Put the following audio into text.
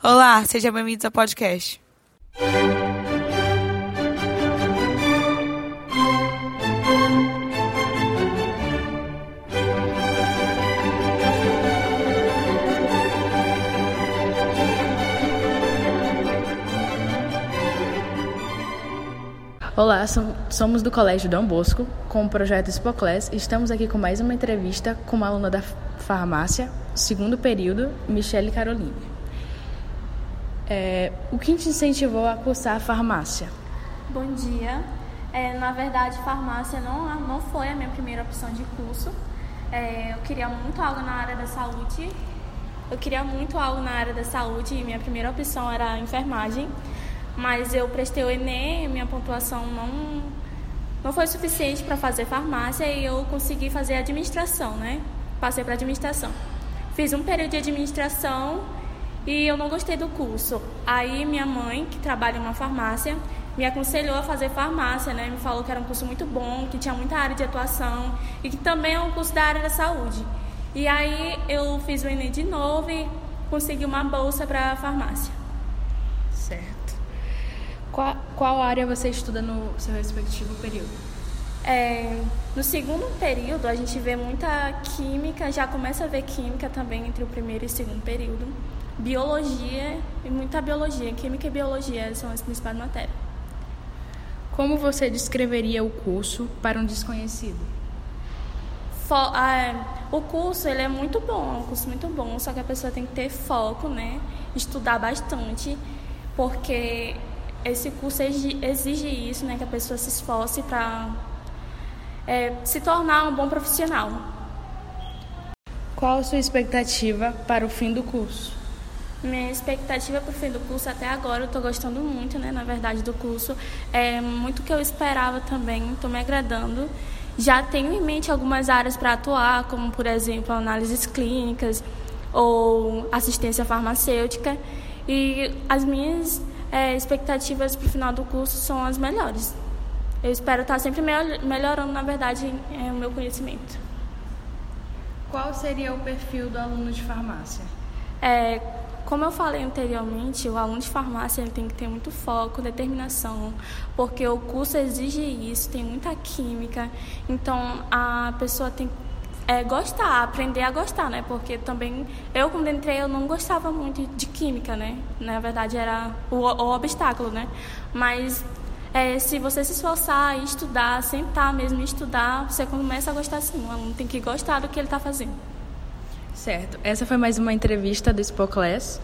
Olá, sejam bem-vindos ao podcast. Olá, somos do Colégio Dom Bosco, com o projeto Spoclés e estamos aqui com mais uma entrevista com uma aluna da farmácia, segundo período, Michele Caroline. É, o que te incentivou a cursar farmácia? Bom dia. É, na verdade, farmácia não, não foi a minha primeira opção de curso. É, eu queria muito algo na área da saúde. Eu queria muito algo na área da saúde e minha primeira opção era enfermagem. Mas eu prestei o Enem minha pontuação não, não foi suficiente para fazer farmácia e eu consegui fazer administração, né? Passei para administração. Fiz um período de administração e eu não gostei do curso. Aí minha mãe, que trabalha em uma farmácia, me aconselhou a fazer farmácia, né? Me falou que era um curso muito bom, que tinha muita área de atuação e que também é um curso da área da saúde. E aí eu fiz o Enem de novo e consegui uma bolsa para farmácia. Certo. Qual, qual área você estuda no seu respectivo período? É, no segundo período, a gente vê muita química, já começa a ver química também entre o primeiro e o segundo período biologia e muita biologia. Química e biologia são as principais matérias. Como você descreveria o curso para um desconhecido? Ah, o curso ele é muito bom, é um curso muito bom, só que a pessoa tem que ter foco, né? Estudar bastante, porque esse curso exige isso, né? Que a pessoa se esforce para é, se tornar um bom profissional. Qual a sua expectativa para o fim do curso? Minha expectativa para o fim do curso até agora, eu estou gostando muito, né, na verdade, do curso. É muito que eu esperava também, estou me agradando. Já tenho em mente algumas áreas para atuar, como, por exemplo, análises clínicas ou assistência farmacêutica. E as minhas é, expectativas para o final do curso são as melhores. Eu espero estar sempre melhorando, na verdade, é, o meu conhecimento. Qual seria o perfil do aluno de farmácia? É, como eu falei anteriormente, o aluno de farmácia ele tem que ter muito foco, determinação, porque o curso exige isso, tem muita química, então a pessoa tem que é, gostar, aprender a gostar, né? Porque também eu quando entrei eu não gostava muito de química, né? Na verdade era o, o obstáculo, né? Mas é, se você se esforçar e estudar, sentar mesmo e estudar, você começa a gostar sim. O aluno tem que gostar do que ele está fazendo. Certo. Essa foi mais uma entrevista do Spoclass.